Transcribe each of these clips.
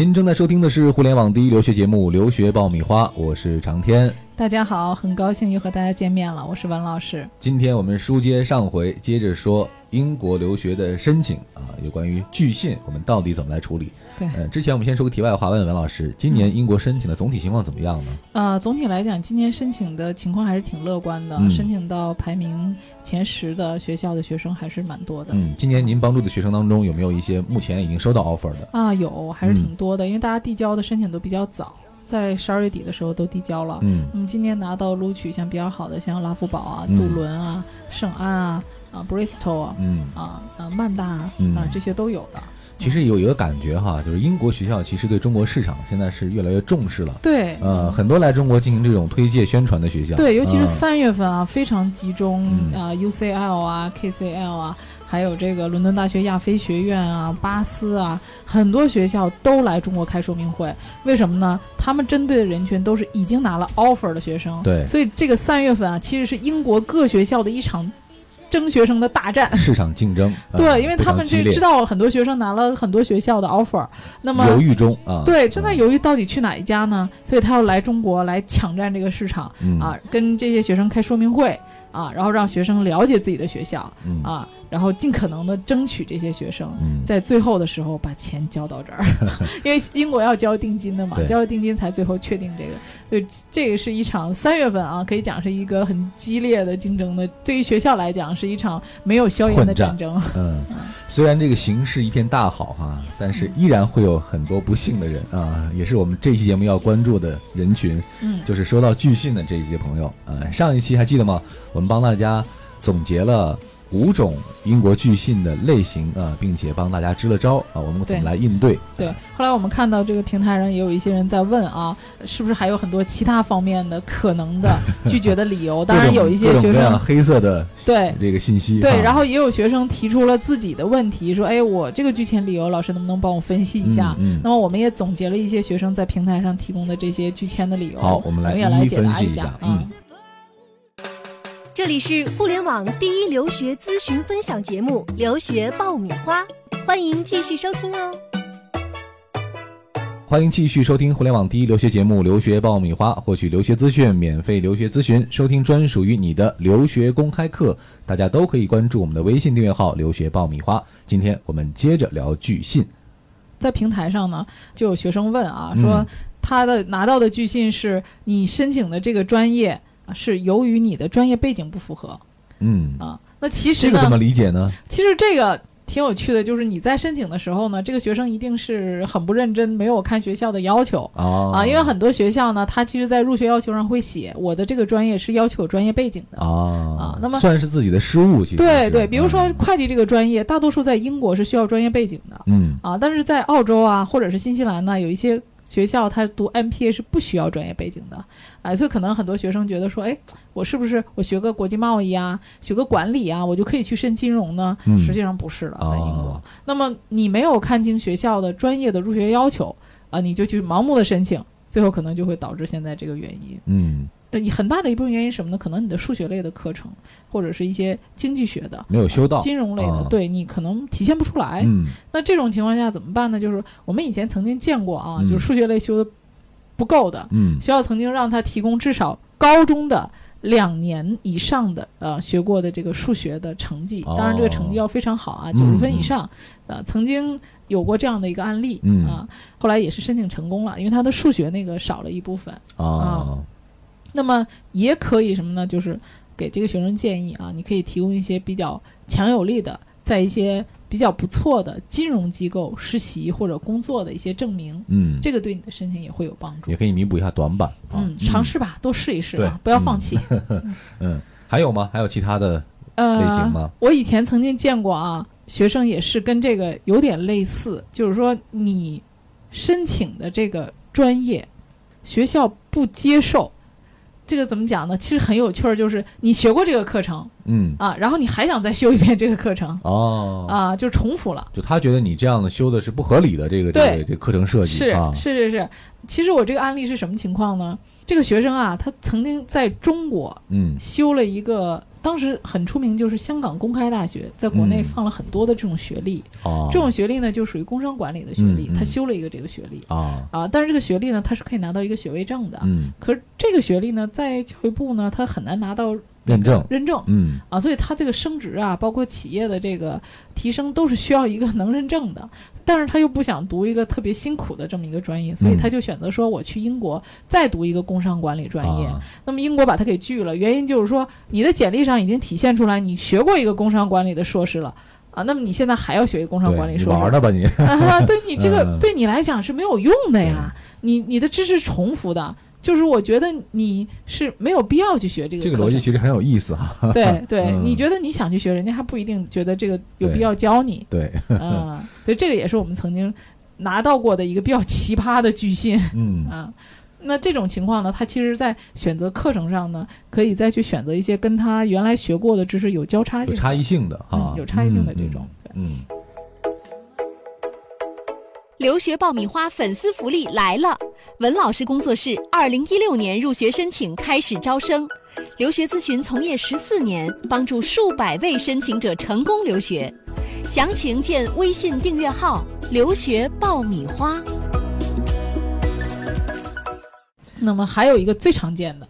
您正在收听的是互联网第一留学节目《留学爆米花》，我是长天。大家好，很高兴又和大家见面了，我是文老师。今天我们书接上回，接着说英国留学的申请啊，有关于拒信，我们到底怎么来处理？对，呃，之前我们先说个题外话，问问文老师，今年英国申请的总体情况怎么样呢？呃，总体来讲，今年申请的情况还是挺乐观的，嗯申请到排名前十的学校的学生还是蛮多的。嗯，今年您帮助的学生当中，有没有一些目前已经收到 offer 的？啊，有还是嗯挺多的，因为大家递交的申请都比较早，在十二月底的时候都递交了。嗯那么今年拿到录取像比较好的，像拉夫堡啊、嗯杜伦啊、圣安啊、啊 Bristol 啊、嗯，啊啊曼大啊、嗯啊这些都有的。其实有一个感觉哈，就是英国学校其实对中国市场现在是越来越重视了。对，呃，很多来中国进行这种推介宣传的学校，对，尤其是嗯三月份啊，非常集中嗯啊、UCL 啊、KCL 啊，还有这个伦敦大学亚非学院啊、巴斯啊，很多学校都来中国开说明会。为什么呢？他们针对的人群都是已经拿了 offer 的学生。对所以这个三月份啊，其实是英国各学校的一场争学生的大战。市场竞争，呃 对，因为他们这知道很多学生拿了很多学校的 offer，那么犹豫中啊，对正在嗯犹豫到底去哪一家呢？所以他要来中国来抢占这个市场。嗯啊，跟这些学生开说明会啊，然后让学生了解自己的学校嗯啊，然后尽可能的争取这些学生。嗯，在最后的时候把钱交到这儿，因为英国要交定金的嘛，交了定金才最后确定这个，所以这个是一场三月份啊，可以讲是一个很激烈的竞争的，对于学校来讲是一场没有硝烟的混战战争。嗯，虽然这个形势一片大好哈，但是依然会有很多不幸的人啊，也是我们这期节目要关注的人群，嗯，就是收到拒信的这些朋友。呃，上一期还记得吗？我们帮大家总结了五种英国拒信的类型啊，并且帮大家支了招啊，我们怎么来应对？对，后来我们看到这个平台上也有一些人在问啊，是不是还有很多其他方面的可能的拒绝的理由？当然有一些学生黑色的对这个信息哈，对，然后也有学生提出了自己的问题，说：“哎，我这个拒签理由，老师能不能帮我分析一下？”嗯嗯那么我们也总结了一些学生在平台上提供的这些拒签的理由，好我们来也来一一分解答一析一下嗯嗯这里是互联网第一留学咨询分享节目《留学爆米花》，欢迎继续收听哦。欢迎继续收听互联网第一留学节目《留学爆米花》，获取留学资讯、免费留学咨询、收听专属于你的留学公开课，大家都可以关注我们的微信订阅号“留学爆米花”。今天我们接着聊拒信，在平台上呢，就有学生问啊，嗯说他的拿到的拒信是你申请的这个专业啊是由于你的专业背景不符合嗯，啊。那其实呢，这个怎么理解呢？其实这个挺有趣的，就是你在申请的时候呢，这个学生一定是很不认真，没有看学校的要求。啊啊，因为很多学校呢，他其实，在入学要求上会写，我的这个专业是要求有专业背景的。啊啊那么算是自己的失误，其实对对，比如说嗯会计这个专业，大多数在英国是需要专业背景的嗯啊，但是在澳洲啊，或者是新西兰呢，有一些学校他读 MPA 是不需要专业背景的，哎，所以可能很多学生觉得说，哎，我是不是我学个国际贸易啊，学个管理啊，我就可以去申金融呢？嗯实际上不是的，在英国。哦那么你没有看清学校的专业的入学要求啊，你就去盲目的申请，最后可能就会导致现在这个原因。嗯呃，很大的一部分原因是什么呢？可能你的数学类的课程，或者是一些经济学的、没有修到，金融类的，啊对你可能体现不出来。嗯那这种情况下怎么办呢？就是我们以前曾经见过啊，嗯就是数学类修的不够的，嗯学校曾经让他提供至少高中的两年以上的呃学过的这个数学的成绩，当然这个成绩要非常好啊，嗯九十分以上。呃，曾经有过这样的一个案例、嗯啊，后来也是申请成功了，因为他的数学那个少了一部分。啊那么也可以什么呢？就是给这个学生建议啊，你可以提供一些比较强有力的，在一些比较不错的金融机构实习或者工作的一些证明，嗯，这个对你的申请也会有帮助也。可以弥补一下短板啊嗯，尝试吧，多试一试对啊，不要放弃。嗯，还有吗？还有其他的类型呃，吗？我以前曾经见过啊，学生也是跟这个有点类似，就是说你申请的这个专业，学校不接受。这个怎么讲呢？其实很有趣儿，就是你学过这个课程嗯啊，然后你还想再修一遍这个课程哦啊，就重复了。就他觉得你这样的修的是不合理的，这个这个这个课程设计是啊，是是是，其实我这个案例是什么情况呢？这个学生啊，他曾经在中国嗯修了一个当时很出名，就是香港公开大学在国内嗯。放了很多的这种学历，哦，这种学历呢就属于工商管理的学历，他修了一个这个学历啊，啊，但是这个学历呢，他是可以拿到一个学位证的。嗯，可是这个学历呢，在教育部呢，他很难拿到认证，认证嗯啊，所以它这个升职啊，包括企业的这个提升，都是需要一个能认证的。但是他又不想读一个特别辛苦的这么一个专业，所以嗯他就选择说我去英国再读一个工商管理专业。啊那么英国把他给拒了，原因就是说你的简历上已经体现出来你学过一个工商管理的硕士了啊，那么你现在还要学一个工商管理硕士，玩呢吧你？啊，对你这个、嗯对你来讲是没有用的呀，你你的知识重复的，就是我觉得你是没有必要去学这个这个逻辑其实很有意思哈。对 对，嗯。你觉得你想去学，人家还不一定觉得这个有必要教你，对，嗯，所以这个也是我们曾经拿到过的一个比较奇葩的巨信 嗯。啊。那这种情况呢，他其实在选择课程上呢，可以再去选择一些跟他原来学过的知识有交叉性、有差异性的啊。嗯，，有差异性的这种。对。嗯，留学爆米花粉丝福利来了！文老师工作室二零一六年入学申请开始招生，留学咨询从业十四年，帮助数百位申请者成功留学。详情见微信订阅号“留学爆米花那么还有一个最常见的，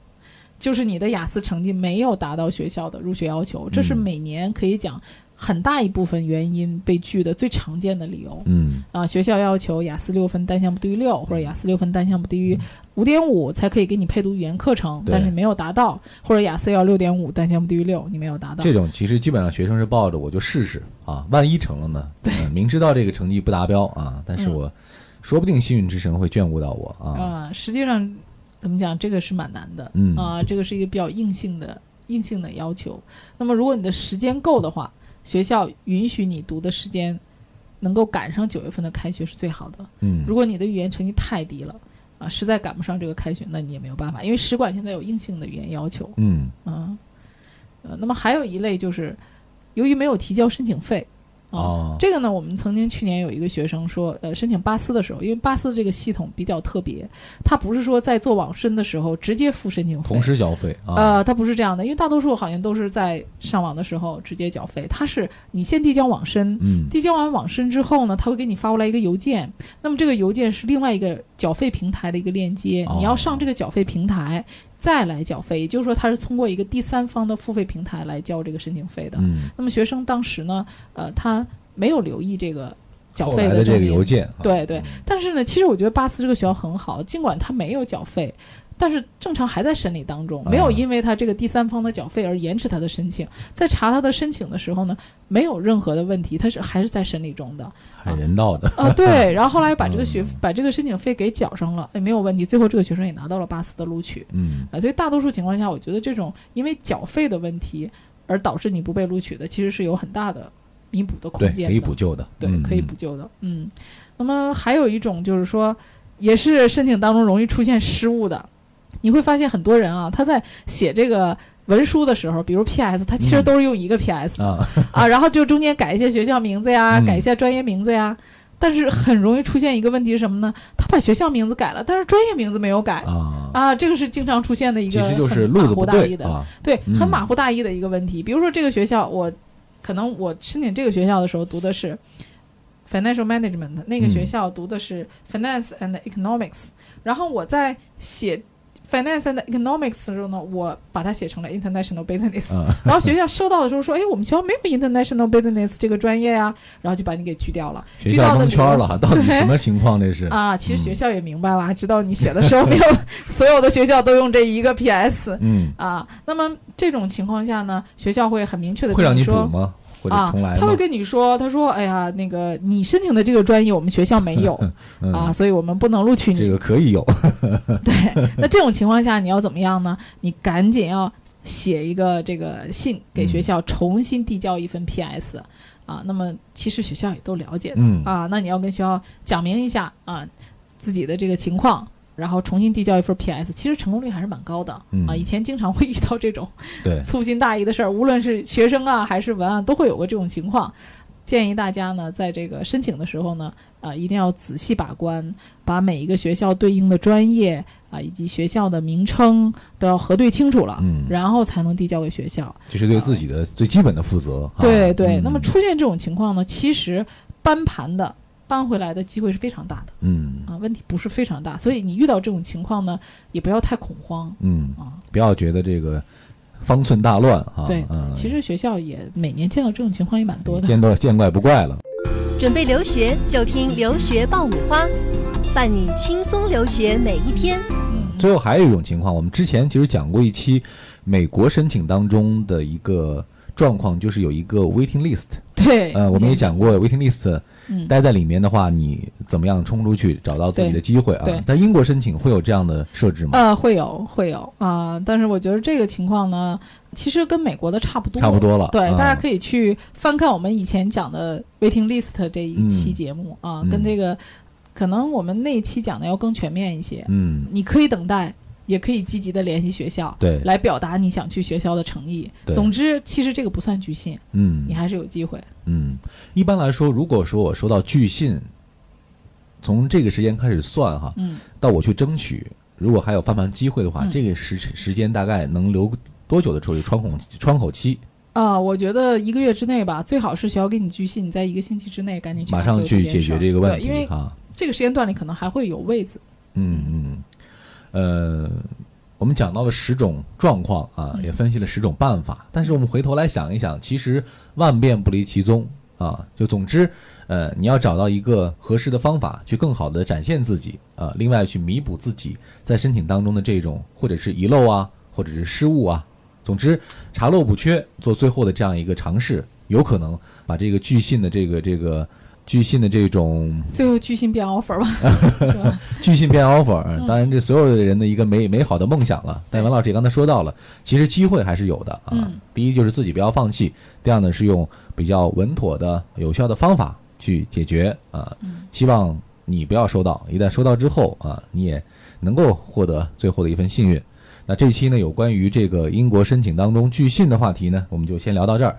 就是你的雅思成绩没有达到学校的入学要求，这是嗯每年可以讲很大一部分原因被拒的最常见的理由。嗯啊，学校要求雅思六分单项不低于六，或者雅思六分单项不低于五点五才可以给你配读语言课程，但是没有达到，或者雅思要六点五单项不低于六，你没有达到。这种其实基本上学生是抱着我就试试啊，万一成了呢？对嗯明知道这个成绩不达标啊，但是嗯我说不定幸运之神会眷顾到我啊。啊、实际上怎么讲，这个是蛮难的。嗯啊、这个是一个比较硬性的硬性的要求。那么如果你的时间够的话，学校允许你读的时间能够赶上九月份的开学是最好的。嗯如果你的语言成绩太低了，啊，实在赶不上这个开学，那你也没有办法，因为使馆现在有硬性的语言要求。嗯啊，呃，那么还有一类就是，由于没有提交申请费，啊、哦。这个呢，我们曾经去年有一个学生说，呃，申请巴斯的时候，因为巴斯这个系统比较特别，它不是说在做网申的时候直接付申请费，同时缴费啊。呃，它不是这样的，因为大多数好像都是在上网的时候直接缴费，它是你先递交网申，嗯。递交完网申之后呢，他会给你发过来一个邮件，那么这个邮件是另外一个缴费平台的一个链接，哦。你要上这个缴费平台再来缴费，也就是说他是通过一个第三方的付费平台来交这个申请费的。嗯，那么学生当时呢，呃，他没有留意这个缴后来的这个邮件啊，对对，但是呢，其实我觉得巴斯这个学校很好，尽管他没有缴费，但是正常还在审理当中，没有啊因为他这个第三方的缴费而延迟他的申请。在查他的申请的时候呢，没有任何的问题，他是还是在审理中的很人道的。啊。对，然后后来把这个学嗯把这个申请费给缴上了，也没有问题。最后这个学生也拿到了巴斯的录取嗯啊。所以大多数情况下，我觉得这种因为缴费的问题而导致你不被录取的，其实是有很大的弥补的空，间的。可以补救的。对，嗯可以补。救的。嗯，那么还有一种就是说，也是申请当中容易出现失误的，你会发现很多人啊，他在写这个。文书的时候，比如 P.S，他其实嗯都是用一个 P.S、啊，啊，然后就中间改一些学校名字呀，嗯改一些专业名字呀，但是很容易出现一个问题是什么呢？他把学校名字改了，但是专业名字没有改啊，啊，这个是经常出现的一个其实就是很马路子不虎大意的，对啊。对，很嗯马虎大意的一个问题。比如说这个学校，我可能我申请这个学校的时候读的是 financial management，那个嗯学校读的是 finance and economics，、然后我在写 finance and economics 的时候呢，我把它写成了 international business，、嗯 然后学校收到的时候说，哎，我们学校没有 international business 这个专业呀，然后就把你给拒掉了。学校蒙圈了，到底对 什么情况？这是啊，其实学嗯校也明白了，知道你写的时候没有所有的学校都用这一个 PS，嗯，啊，那么这种情况下呢，学校会很明确的会让你补说吗？或者啊重来，吗？他会跟你说，他说，哎呀，那个你申请的这个专业我们学校没有 嗯啊，所以我们不能录取你。这个可以有。对，那这种情况下你要怎么样呢？你赶紧要写一个这个信给学嗯校，重新递交一份 PS 啊。那么其实学校也都了解的嗯啊，那你要跟学校讲明一下啊自己的这个情况。然后重新递交一份 PS，其实成功率还是蛮高的、嗯啊！以前经常会遇到这种对，粗心大意的事儿，无论是学生啊还是文案，都会有过这种情况。建议大家呢，在这个申请的时候呢，啊、一定要仔细把关，把每一个学校对应的专业啊、以及学校的名称都要核对清楚了，嗯然后才能递交给学校。这是对自己的最基本的负责。啊对对，嗯那么出现这种情况呢，其实搬盘的搬回来的机会是非常大的嗯啊，问题不是非常大，所以你遇到这种情况呢，也不要太恐慌嗯，啊。不要觉得这个方寸大乱啊。对，嗯，其实学校也每年见到这种情况也蛮多的。见多见怪不怪了。准备留学就听留学爆米花，伴你轻松留学每一天。嗯，最后还有一种情况，我们之前其实讲过一期美国申请当中的一个状况，就是有一个 waiting list。对，呃，我们也讲过 waiting list，嗯，待在里面的话，你怎么样冲出去找到自己的机会啊？在英国申请会有这样的设置吗？呃，会有会有啊、但是我觉得这个情况呢，其实跟美国的差不多，差不多了。对，啊。大家可以去翻看我们以前讲的 waiting list 这一期嗯节目啊，嗯。跟这个可能我们那一期讲的要更全面一些。嗯，你可以等待，也可以积极的联系学校，对，来表达你想去学校的诚意。对总之，其实这个不算拒信，嗯你还是有机会。嗯，一般来说，如果说我收到拒信，从这个时间开始算哈，嗯，到我去争取，如果还有翻盘机会的话，嗯这个时时间大概能留多久的处理窗口窗口期？啊、我觉得一个月之内吧，最好是学校给你拒信，你在一个星期之内赶紧去马上去解决这个问题因为题哈。这个时间段里可能还会有位子。嗯嗯，呃，我们讲到了十种状况啊，嗯也分析了十种办法，但是我们回头来想一想，其实万变不离其宗啊。就总之，呃，你要找到一个合适的方法，去更好的展现自己啊，另外去弥补自己在申请当中的这种或者是遗漏啊，或者是失误啊。总之，查漏补缺，做最后的这样一个尝试，有可能把这个拒信的这个这个拒信的这种最后巨信变 offer 吧，是吧？拒信变 offer，嗯当然这所有的人的一个美美好的梦想了。但文老师也刚才说到了，其实机会还是有的啊。嗯第一就是自己不要放弃，第二呢是用比较稳妥的、有效的方法去解决啊。嗯希望你不要收到，一旦收到之后啊，你也能够获得最后的一份幸运。那这期呢，有关于这个英国申请当中巨信的话题呢，我们就先聊到这儿。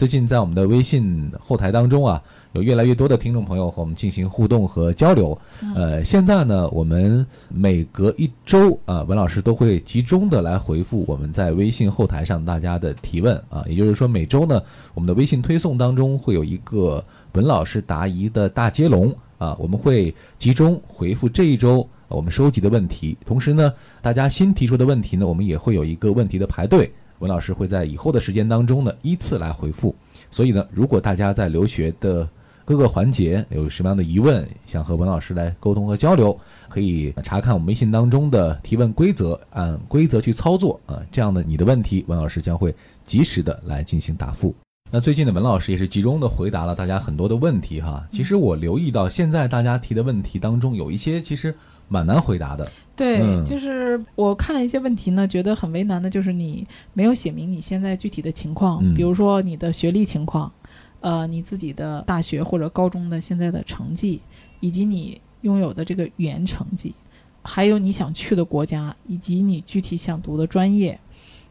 最近在我们的微信后台当中啊，有越来越多的听众朋友和我们进行互动和交流。呃，现在呢，我们每隔一周啊，文老师都会集中的来回复我们在微信后台上大家的提问啊。也就是说，每周呢，我们的微信推送当中会有一个文老师答疑的大接龙啊，我们会集中回复这一周呃我们收集的问题。同时呢，大家新提出的问题呢，我们也会有一个问题的排队。文老师会在以后的时间当中呢，依次来回复。所以呢，如果大家在留学的各个环节有什么样的疑问，想和文老师来沟通和交流，可以查看我们微信当中的提问规则，按规则去操作啊。这样的你的问题，文老师将会及时的来进行答复。那最近的文老师也是集中的回答了大家很多的问题哈。其实我留意到，现在大家提的问题当中，有一些其实蛮难回答的。对，嗯就是我看了一些问题呢，觉得很为难的，就是你没有写明你现在具体的情况，嗯比如说你的学历情况，呃，你自己的大学或者高中的现在的成绩，以及你拥有的这个语言成绩，还有你想去的国家，以及你具体想读的专业。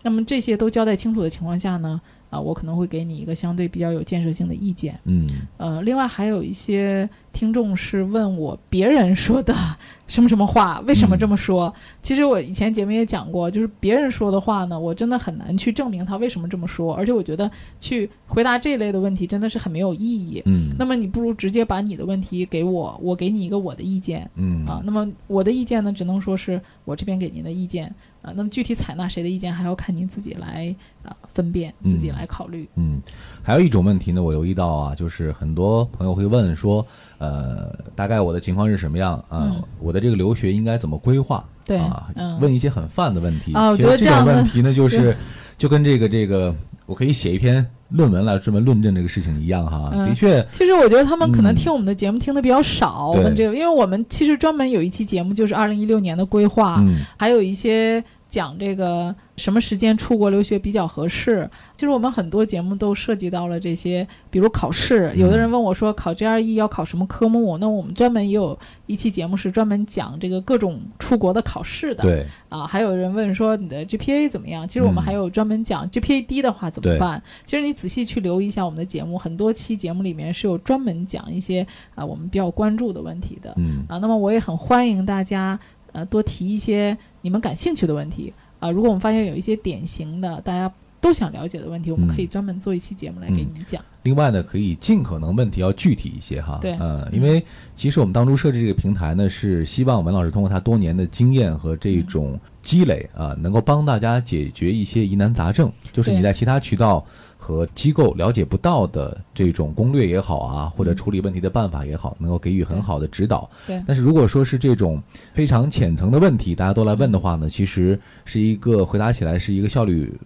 那么这些都交代清楚的情况下呢，啊、我可能会给你一个相对比较有建设性的意见。嗯呃，另外还有一些听众是问我别人说的 什么什么话，为什么这么说？其实我以前节目也讲过，就是别人说的话呢，我真的很难去证明他为什么这么说，而且我觉得去回答这类的问题真的是很没有意义。嗯那么你不如直接把你的问题给我，我给你一个我的意见嗯啊。那么我的意见呢，只能说是我这边给您的意见啊。那么具体采纳谁的意见，还要看您自己来啊分辨，自己嗯来考虑。嗯，还有一种问题呢，我留意到啊，就是很多朋友会问说，呃，大概我的情况是什么样啊？嗯我的这个留学应该怎么规划？对啊，嗯问一些很泛的问题。啊我觉得这样的问题呢，就是就跟这个这个，我可以写一篇论文来专门论证这个事情一样哈。嗯。的确，其实我觉得他们可能嗯。听我们的节目听的比较少，我们这个，因为我们其实专门有一期节目就是二零一六年的规划，嗯。还有一些讲这个什么时间出国留学比较合适。其实我们很多节目都涉及到了这些，比如考试。有的人问我说，考 GRE 要考什么科目？那我们专门也有一期节目是专门讲这个各种出国的考试的。对啊，还有人问说你的 GPA 怎么样？其实我们还有专门讲 GPA 低的话怎么办。其实你仔细去留意一下我们的节目，很多期节目里面是有专门讲一些啊我们比较关注的问题的。嗯啊，那么我也很欢迎大家呃多提一些你们感兴趣的问题啊。如果我们发现有一些典型的大家都想了解的问题，我们可以专门做一期节目来给你们讲。另外呢，可以尽可能问题要具体一些哈。对，嗯，因为其实我们当初设置这个平台呢，是希望文老师通过他多年的经验和这种积累啊，能够帮大家解决一些疑难杂症，就是你在其他渠道和机构了解不到的这种攻略也好啊，或者处理问题的办法也好，能够给予很好的指导。对。但是如果说是这种非常浅层的问题，大家都来问的话呢，其实是一个回答起来是一个效率。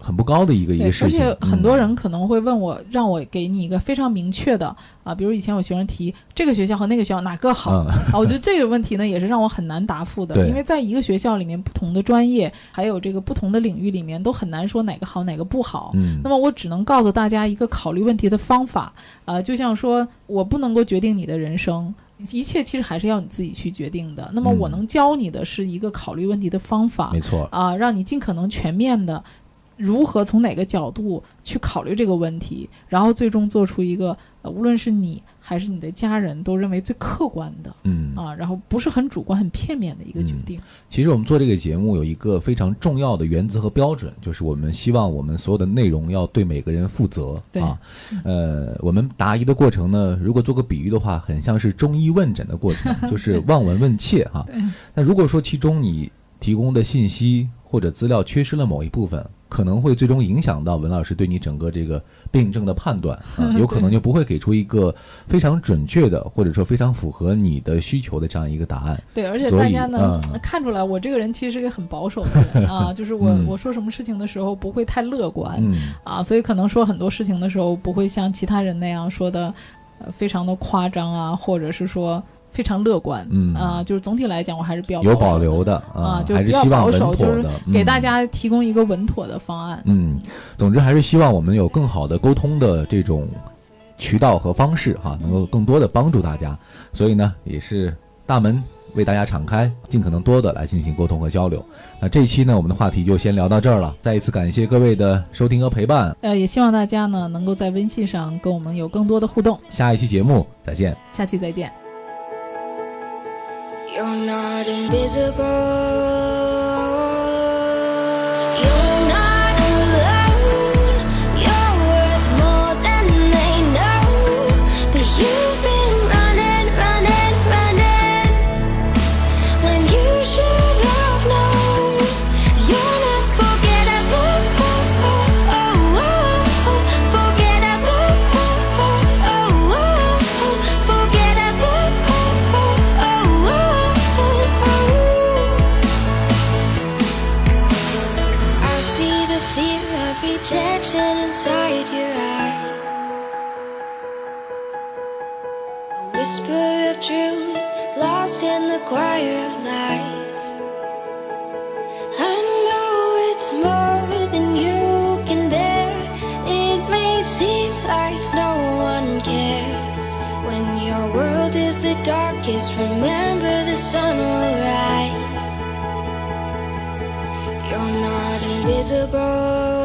很不高的一个一个事情，而且很多人可能会问我，让我给你一个非常明确的啊，比如以前有学生提这个学校和那个学校哪个好啊，我觉得这个问题呢也是让我很难答复的，因为在一个学校里面，不同的专业还有这个不同的领域里面，都很难说哪个好哪个不好。嗯，那么我只能告诉大家一个考虑问题的方法，呃，就像说我不能够决定你的人生，一切其实还是要你自己去决定的。那么我能教你的是一个考虑问题的方法，没错啊，让你尽可能全面的。如何从哪个角度去考虑这个问题，然后最终做出一个呃，无论是你还是你的家人都认为最客观的，嗯啊，然后不是很主观、很片面的一个决定。其实我们做这个节目有一个非常重要的原则和标准，就是我们希望我们所有的内容要对每个人负责啊。呃，我们答疑的过程呢，如果做个比喻的话，很像是中医问诊的过程，就是望闻问切哈。那如果说其中你提供的信息或者资料缺失了某一部分，可能会最终影响到文老师对你整个这个病症的判断 啊，有可能就不会给出一个非常准确的，或者说非常符合你的需求的这样一个答案。对，而且大家呢 看出来，我这个人其实是个很保守的人啊，就是我我说什么事情的时候不会太乐观啊，所以可能说很多事情的时候不会像其他人那样说的，呃，非常的夸张啊，或者是说。非常乐观，嗯啊，就是总体来讲，我还是比较有保留的啊，就是比较保守，就是给大家提供一个稳妥的方案。嗯，总之还是希望我们有更好的沟通的这种渠道和方式哈，能够更多的帮助大家。所以呢，也是大门为大家敞开，尽可能多的来进行沟通和交流。那这一期呢，我们的话题就先聊到这儿了。再一次感谢各位的收听和陪伴。呃，也希望大家呢能够在微信上跟我们有更多的互动。下一期节目再见。下期再见。You're not invisible. Truth lost in the choir of lies. I know it's more than you can bear. It may seem like no one cares. When your world is the darkest, remember the sun will rise. You're not invisible.